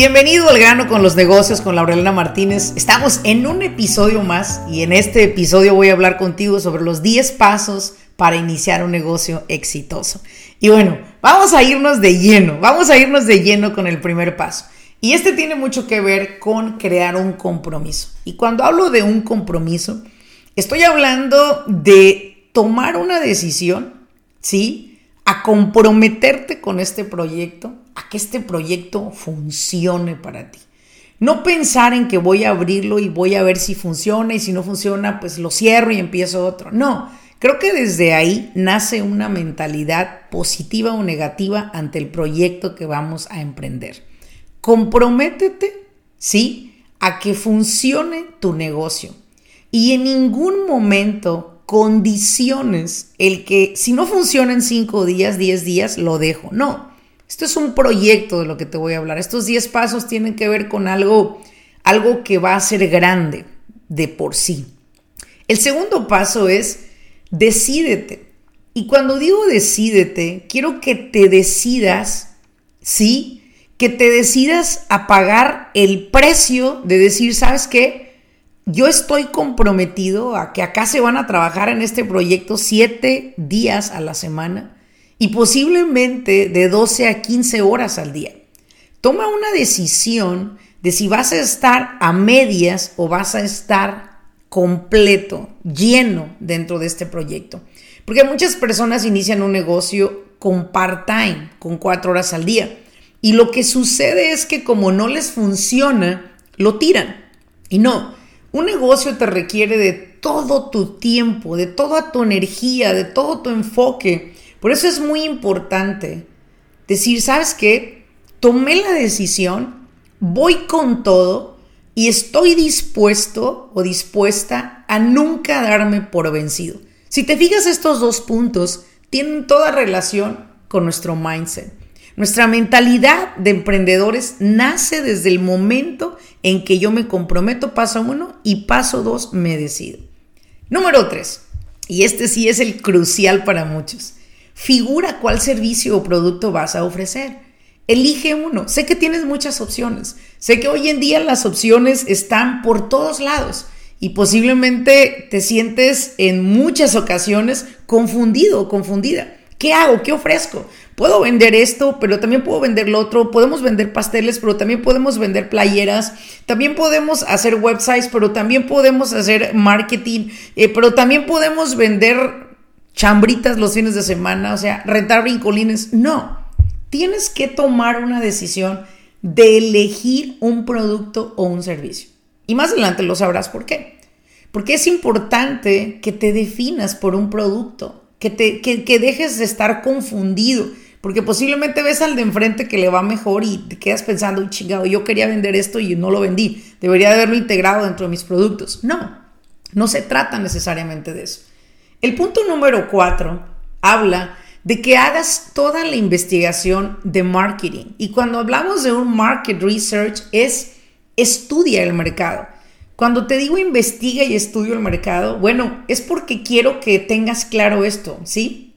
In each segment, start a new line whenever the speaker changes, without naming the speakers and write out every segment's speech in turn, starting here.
Bienvenido al grano con los negocios con Laurelena Martínez. Estamos en un episodio más y en este episodio voy a hablar contigo sobre los 10 pasos para iniciar un negocio exitoso. Y bueno, vamos a irnos de lleno, vamos a irnos de lleno con el primer paso. Y este tiene mucho que ver con crear un compromiso. Y cuando hablo de un compromiso, estoy hablando de tomar una decisión, ¿sí? A comprometerte con este proyecto a que este proyecto funcione para ti. No pensar en que voy a abrirlo y voy a ver si funciona y si no funciona, pues lo cierro y empiezo otro. No, creo que desde ahí nace una mentalidad positiva o negativa ante el proyecto que vamos a emprender. Comprométete, ¿sí? A que funcione tu negocio. Y en ningún momento condiciones el que si no funciona en 5 días, 10 días, lo dejo. No, esto es un proyecto de lo que te voy a hablar. Estos 10 pasos tienen que ver con algo, algo que va a ser grande de por sí. El segundo paso es decídete. Y cuando digo decídete, quiero que te decidas, ¿sí? Que te decidas a pagar el precio de decir, ¿sabes qué? Yo estoy comprometido a que acá se van a trabajar en este proyecto siete días a la semana y posiblemente de 12 a 15 horas al día. Toma una decisión de si vas a estar a medias o vas a estar completo, lleno dentro de este proyecto. Porque muchas personas inician un negocio con part-time, con cuatro horas al día. Y lo que sucede es que como no les funciona, lo tiran. Y no, un negocio te requiere de todo tu tiempo, de toda tu energía, de todo tu enfoque por eso es muy importante decir, ¿sabes qué? Tomé la decisión, voy con todo y estoy dispuesto o dispuesta a nunca darme por vencido. Si te fijas, estos dos puntos tienen toda relación con nuestro mindset. Nuestra mentalidad de emprendedores nace desde el momento en que yo me comprometo, paso uno, y paso dos, me decido. Número tres, y este sí es el crucial para muchos. Figura cuál servicio o producto vas a ofrecer. Elige uno. Sé que tienes muchas opciones. Sé que hoy en día las opciones están por todos lados y posiblemente te sientes en muchas ocasiones confundido o confundida. ¿Qué hago? ¿Qué ofrezco? Puedo vender esto, pero también puedo vender lo otro. Podemos vender pasteles, pero también podemos vender playeras. También podemos hacer websites, pero también podemos hacer marketing. Eh, pero también podemos vender chambritas los fines de semana, o sea, rentar brincolines. No, tienes que tomar una decisión de elegir un producto o un servicio. Y más adelante lo sabrás por qué. Porque es importante que te definas por un producto, que, te, que, dejes de estar confundido. Porque posiblemente ves al de enfrente que le va mejor y te quedas pensando, chingado, yo quería vender esto y no lo vendí. Debería de haberlo integrado dentro de mis productos. No, no se trata necesariamente de eso. El punto número cuatro habla de que hagas toda la investigación de marketing. Y cuando hablamos de un market research es estudia el mercado. Cuando te digo investiga y estudio el mercado, bueno, es porque quiero que tengas claro esto, ¿sí?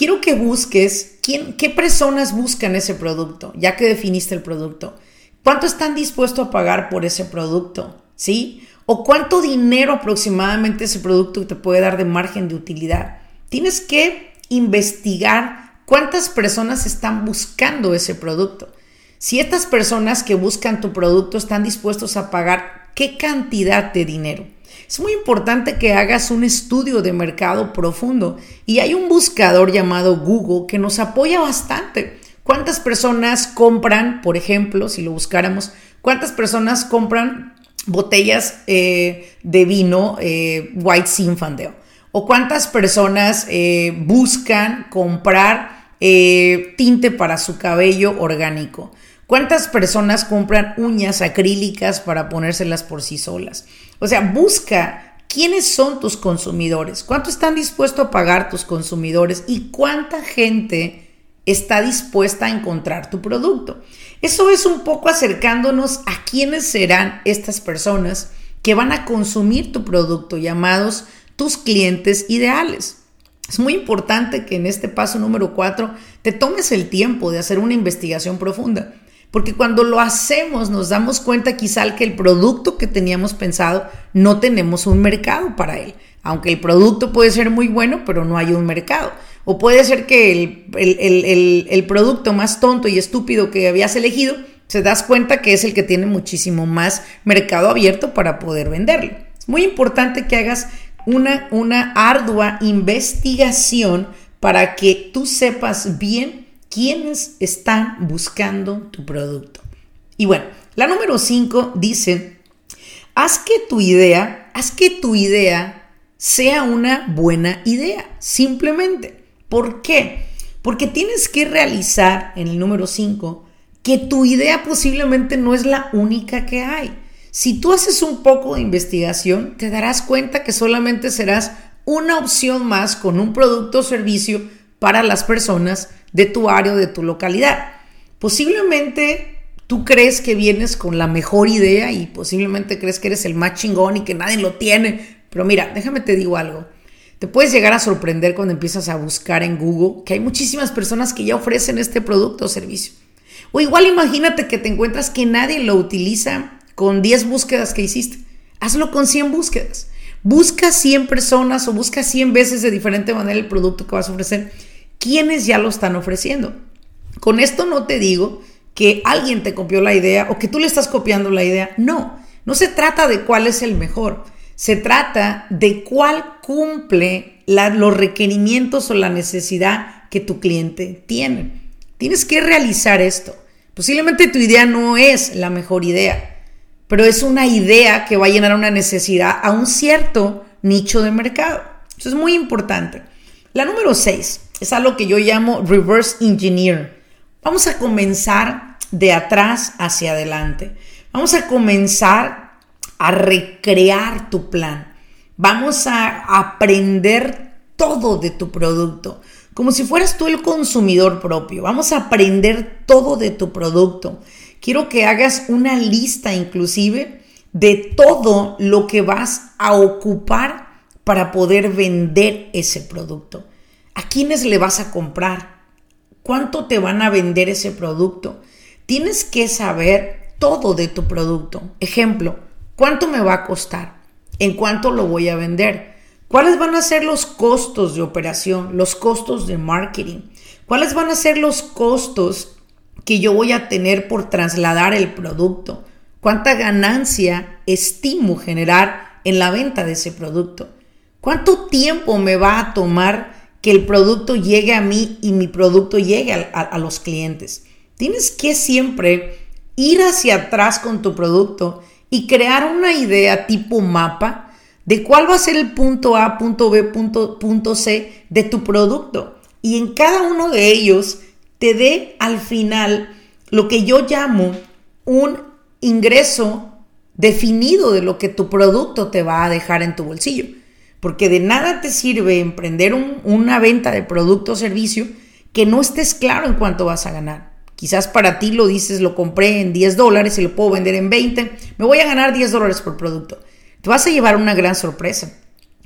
Quiero que busques quién, qué personas buscan ese producto, ya que definiste el producto. ¿Cuánto están dispuestos a pagar por ese producto? ¿Sí? o cuánto dinero aproximadamente ese producto te puede dar de margen de utilidad. Tienes que investigar cuántas personas están buscando ese producto. Si estas personas que buscan tu producto están dispuestos a pagar qué cantidad de dinero. Es muy importante que hagas un estudio de mercado profundo y hay un buscador llamado Google que nos apoya bastante. ¿Cuántas personas compran, por ejemplo, si lo buscáramos, cuántas personas compran botellas eh, de vino eh, White Zinfandel? ¿O cuántas personas eh, buscan comprar tinte para su cabello orgánico? ¿Cuántas personas compran uñas acrílicas para ponérselas por sí solas? O sea, busca quiénes son tus consumidores, cuánto están dispuestos a pagar tus consumidores y cuánta gente está dispuesta a encontrar tu producto. Eso es un poco acercándonos a quiénes serán estas personas que van a consumir tu producto, llamados tus clientes ideales. Es muy importante que en este paso número 4 te tomes el tiempo de hacer una investigación profunda, porque cuando lo hacemos nos damos cuenta quizá que el producto que teníamos pensado no tenemos un mercado para él, aunque el producto puede ser muy bueno, pero no hay un mercado. O puede ser que el, producto más tonto y estúpido que habías elegido, se das cuenta que es el que tiene muchísimo más mercado abierto para poder venderlo. Es muy importante que hagas una, una ardua investigación para que tú sepas bien quiénes están buscando tu producto. Y bueno, la número 5 dice, haz que tu idea, haz que tu idea sea una buena idea, simplemente. ¿Por qué? Porque tienes que realizar en el número 5 que tu idea posiblemente no es la única que hay. Si tú haces un poco de investigación, te darás cuenta que solamente serás una opción más con un producto o servicio para las personas de tu área o de tu localidad. Posiblemente tú crees que vienes con la mejor idea y posiblemente crees que eres el más chingón y que nadie lo tiene. Pero mira, déjame te digo algo. Te puedes llegar a sorprender cuando empiezas a buscar en Google que hay muchísimas personas que ya ofrecen este producto o servicio. O igual imagínate que te encuentras que nadie lo utiliza con 10 búsquedas que hiciste. Hazlo con 100 búsquedas. Busca 100 personas o busca 100 veces de diferente manera el producto que vas a ofrecer. ¿Quiénes ya lo están ofreciendo? Con esto no te digo que alguien te copió la idea o que tú le estás copiando la idea. No, no se trata de cuál es el mejor. Se trata de cuál cumple los requerimientos o la necesidad que tu cliente tiene. Tienes que realizar esto. Posiblemente tu idea no es la mejor idea, pero es una idea que va a llenar una necesidad a un cierto nicho de mercado. Eso es muy importante. La número 6 es algo que yo llamo reverse engineer. Vamos a comenzar de atrás hacia adelante. Vamos a comenzar a recrear tu plan. Vamos a aprender todo de tu producto, como si fueras tú el consumidor propio. Vamos a aprender todo de tu producto. Quiero que hagas una lista inclusive de todo lo que vas a ocupar para poder vender ese producto. ¿A quiénes le vas a comprar? ¿Cuánto te van a vender ese producto? Tienes que saber todo de tu producto. Ejemplo, ¿Cuánto me va a costar? ¿En cuánto lo voy a vender? ¿Cuáles van a ser los costos de operación, los costos de marketing? ¿Cuáles van a ser los costos que yo voy a tener por trasladar el producto? ¿Cuánta ganancia estimo generar en la venta de ese producto? ¿Cuánto tiempo me va a tomar que el producto llegue a mí y mi producto llegue a, los clientes? Tienes que siempre ir hacia atrás con tu producto y crear una idea tipo mapa de cuál va a ser el punto A, punto B, punto C de tu producto. Y en cada uno de ellos te dé al final lo que yo llamo un ingreso definido de lo que tu producto te va a dejar en tu bolsillo. Porque de nada te sirve emprender una venta de producto o servicio que no estés claro en cuánto vas a ganar. Quizás para ti lo dices, lo compré en 10 dólares y lo puedo vender en 20. Me voy a ganar 10 dólares por producto. Te vas a llevar una gran sorpresa.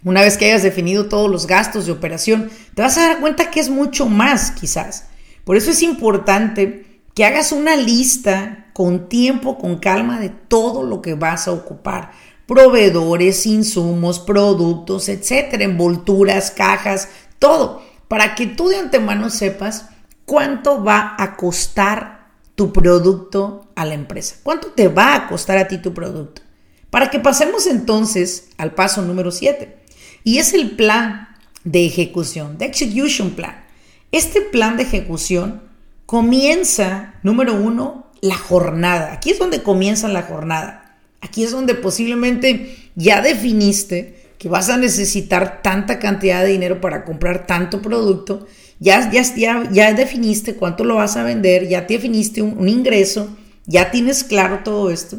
Una vez que hayas definido todos los gastos de operación, te vas a dar cuenta que es mucho más quizás. Por eso es importante que hagas una lista con tiempo, con calma de todo lo que vas a ocupar. Proveedores, insumos, productos, etcétera, envolturas, cajas, todo, para que tú de antemano sepas cuánto va a costar tu producto a la empresa. ¿Cuánto te va a costar a ti tu producto? Para que pasemos entonces al paso número 7. Y es el plan de ejecución, de execution plan. Este plan de ejecución comienza, número uno, la jornada. Aquí es donde comienza la jornada. Aquí es donde posiblemente ya definiste que vas a necesitar tanta cantidad de dinero para comprar tanto producto, ya, ya, ya, ya definiste cuánto lo vas a vender, ya te definiste un ingreso, ya tienes claro todo esto.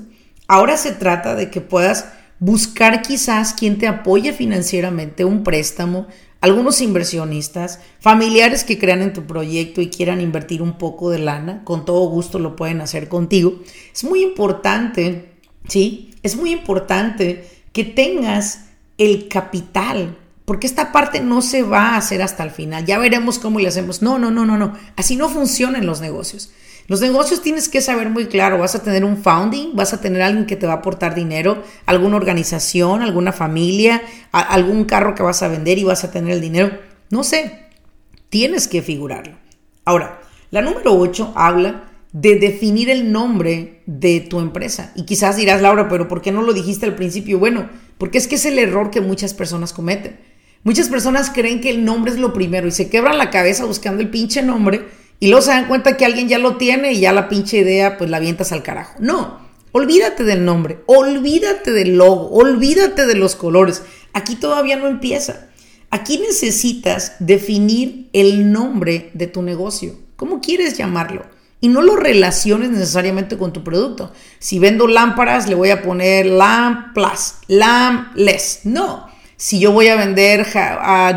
Ahora se trata de que puedas buscar quizás quien te apoye financieramente, un préstamo, algunos inversionistas, familiares que crean en tu proyecto y quieran invertir un poco de lana, con todo gusto lo pueden hacer contigo. Es muy importante, ¿sí? Es muy importante que tengas el capital, porque esta parte no se va a hacer hasta el final. Ya veremos cómo le hacemos. No, no, no, no, no. Así no funcionan los negocios. Los negocios tienes que saber muy claro, vas a tener un founding, vas a tener alguien que te va a aportar dinero, alguna organización, alguna familia, algún carro que vas a vender y vas a tener el dinero. No sé, tienes que figurarlo. Ahora, la número 8 habla de definir el nombre de tu empresa. Y quizás dirás, Laura, pero ¿por qué no lo dijiste al principio? Bueno, porque es que es el error que muchas personas cometen. Muchas personas creen que el nombre es lo primero y se quebran la cabeza buscando el pinche nombre y luego se dan cuenta que alguien ya lo tiene y ya la pinche idea pues la avientas al carajo. No, olvídate del nombre, olvídate del logo, olvídate de los colores. Aquí todavía no empieza. Aquí necesitas definir el nombre de tu negocio. ¿Cómo quieres llamarlo? Y no lo relaciones necesariamente con tu producto. Si vendo lámparas, le voy a poner lamp plus, lamp less. No. Si yo voy a vender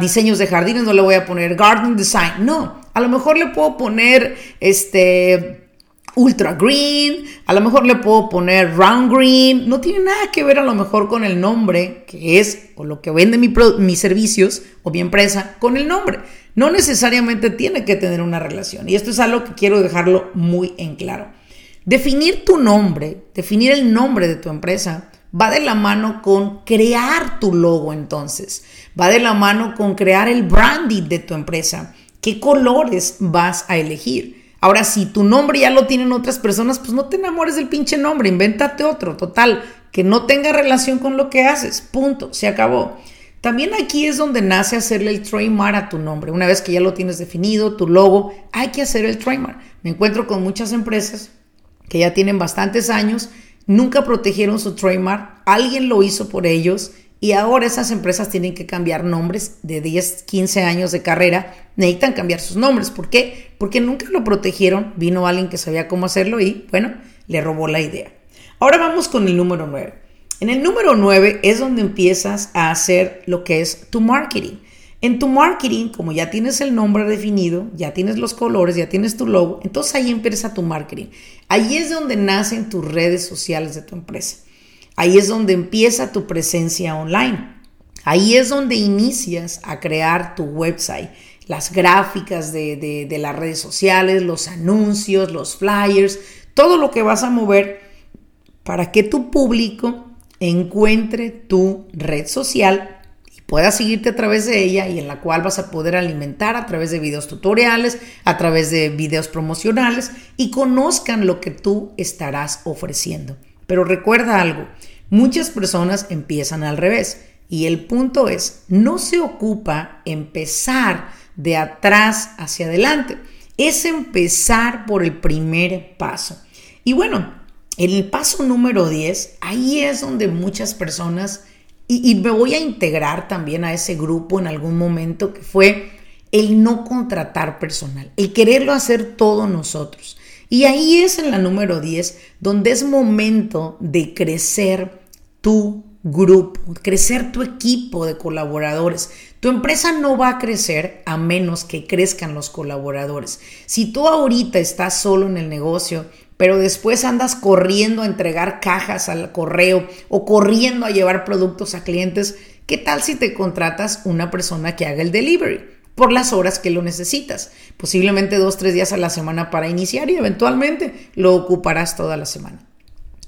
diseños de jardines, no le voy a poner garden design. No. A lo mejor le puedo poner este ultra green, a lo mejor le puedo poner round green, no tiene nada que ver a lo mejor con el nombre que es o lo que vende mi mis servicios o mi empresa con el nombre. No necesariamente tiene que tener una relación y esto es algo que quiero dejarlo muy en claro. Definir tu nombre, definir el nombre de tu empresa va de la mano con crear tu logo entonces, va de la mano con crear el branding de tu empresa ¿Qué colores vas a elegir? Ahora, si tu nombre ya lo tienen otras personas, pues no te enamores del pinche nombre, invéntate otro, total, que no tenga relación con lo que haces, punto, se acabó. También aquí es donde nace hacerle el trademark a tu nombre. Una vez que ya lo tienes definido, tu logo, hay que hacer el trademark. Me encuentro con muchas empresas que ya tienen bastantes años, nunca protegieron su trademark, alguien lo hizo por ellos y ahora esas empresas tienen que cambiar nombres de 10, 15 años de carrera, necesitan cambiar sus nombres. ¿Por qué? Porque nunca lo protegieron, vino alguien que sabía cómo hacerlo y, bueno, le robó la idea. Ahora vamos con el número 9. En el número 9 es donde empiezas a hacer lo que es tu marketing. En tu marketing, como ya tienes el nombre definido, ya tienes los colores, ya tienes tu logo, entonces ahí empieza tu marketing. Ahí es donde nacen tus redes sociales de tu empresa. Ahí es donde empieza tu presencia online. Ahí es donde inicias a crear tu website, las gráficas de, las redes sociales, los anuncios, los flyers, todo lo que vas a mover para que tu público encuentre tu red social y pueda seguirte a través de ella y en la cual vas a poder alimentar a través de videos tutoriales, a través de videos promocionales y conozcan lo que tú estarás ofreciendo. Pero recuerda algo, muchas personas empiezan al revés y el punto es, no se ocupa empezar de atrás hacia adelante, es empezar por el primer paso. Y bueno, en el paso número 10, ahí es donde muchas personas, y, y me voy a integrar también a ese grupo en algún momento, que fue el no contratar personal, el quererlo hacer todos nosotros. Y ahí es en la número 10 donde es momento de crecer tu grupo, crecer tu equipo de colaboradores. Tu empresa no va a crecer a menos que crezcan los colaboradores. Si tú ahorita estás solo en el negocio, pero después andas corriendo a entregar cajas al correo o corriendo a llevar productos a clientes, ¿qué tal si te contratas una persona que haga el delivery? por las horas que lo necesitas. Posiblemente dos, tres días a la semana para iniciar y eventualmente lo ocuparás toda la semana.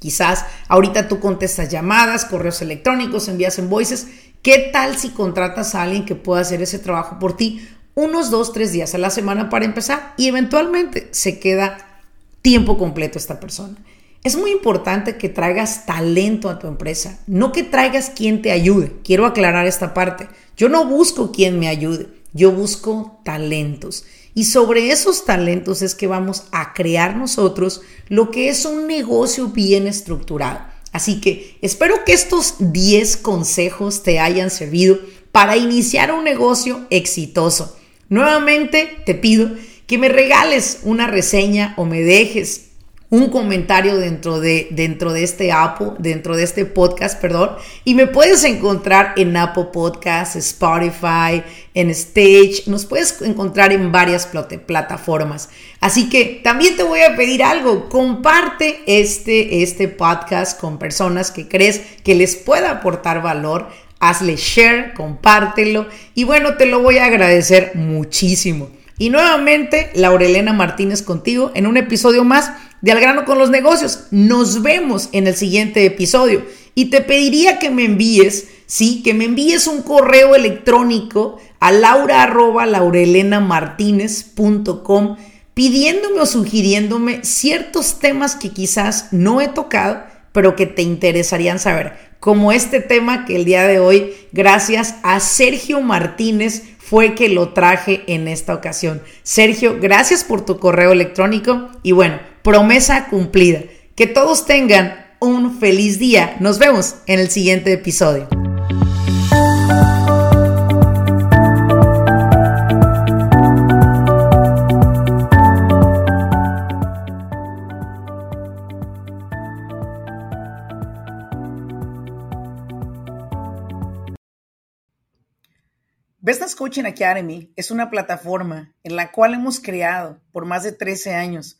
Quizás ahorita tú contestas llamadas, correos electrónicos, envías invoices. ¿Qué tal si contratas a alguien que pueda hacer ese trabajo por ti unos dos, tres días a la semana para empezar y eventualmente se queda tiempo completo esta persona? Es muy importante que traigas talento a tu empresa, no que traigas quien te ayude. Quiero aclarar esta parte. Yo no busco quien me ayude. Yo busco talentos. Y sobre esos talentos es que vamos a crear nosotros lo que es un negocio bien estructurado. Así que espero que estos 10 consejos te hayan servido para iniciar un negocio exitoso. Nuevamente te pido que me regales una reseña o me dejes un comentario dentro de, dentro de este Apple, dentro de este podcast, perdón, y me puedes encontrar en Apple Podcasts, Spotify, en Stage, nos puedes encontrar en varias plataformas. Así que también te voy a pedir algo, comparte este, este podcast con personas que crees que les pueda aportar valor. Hazle share, compártelo y bueno, te lo voy a agradecer muchísimo. Y nuevamente, Laurelena Martínez contigo en un episodio más de Al grano con los negocios. Nos vemos en el siguiente episodio. Y te pediría que me envíes, sí, que me envíes un correo electrónico a laura pidiéndome o sugiriéndome ciertos temas que quizás no he tocado, pero que te interesarían saber. Como este tema que el día de hoy, gracias a Sergio Martínez, fue que lo traje en esta ocasión. Sergio, gracias por tu correo electrónico y bueno, promesa cumplida. Que todos tengan un feliz día. Nos vemos en el siguiente episodio. Business Coaching Academy es una plataforma en la cual hemos creado por más de 13 años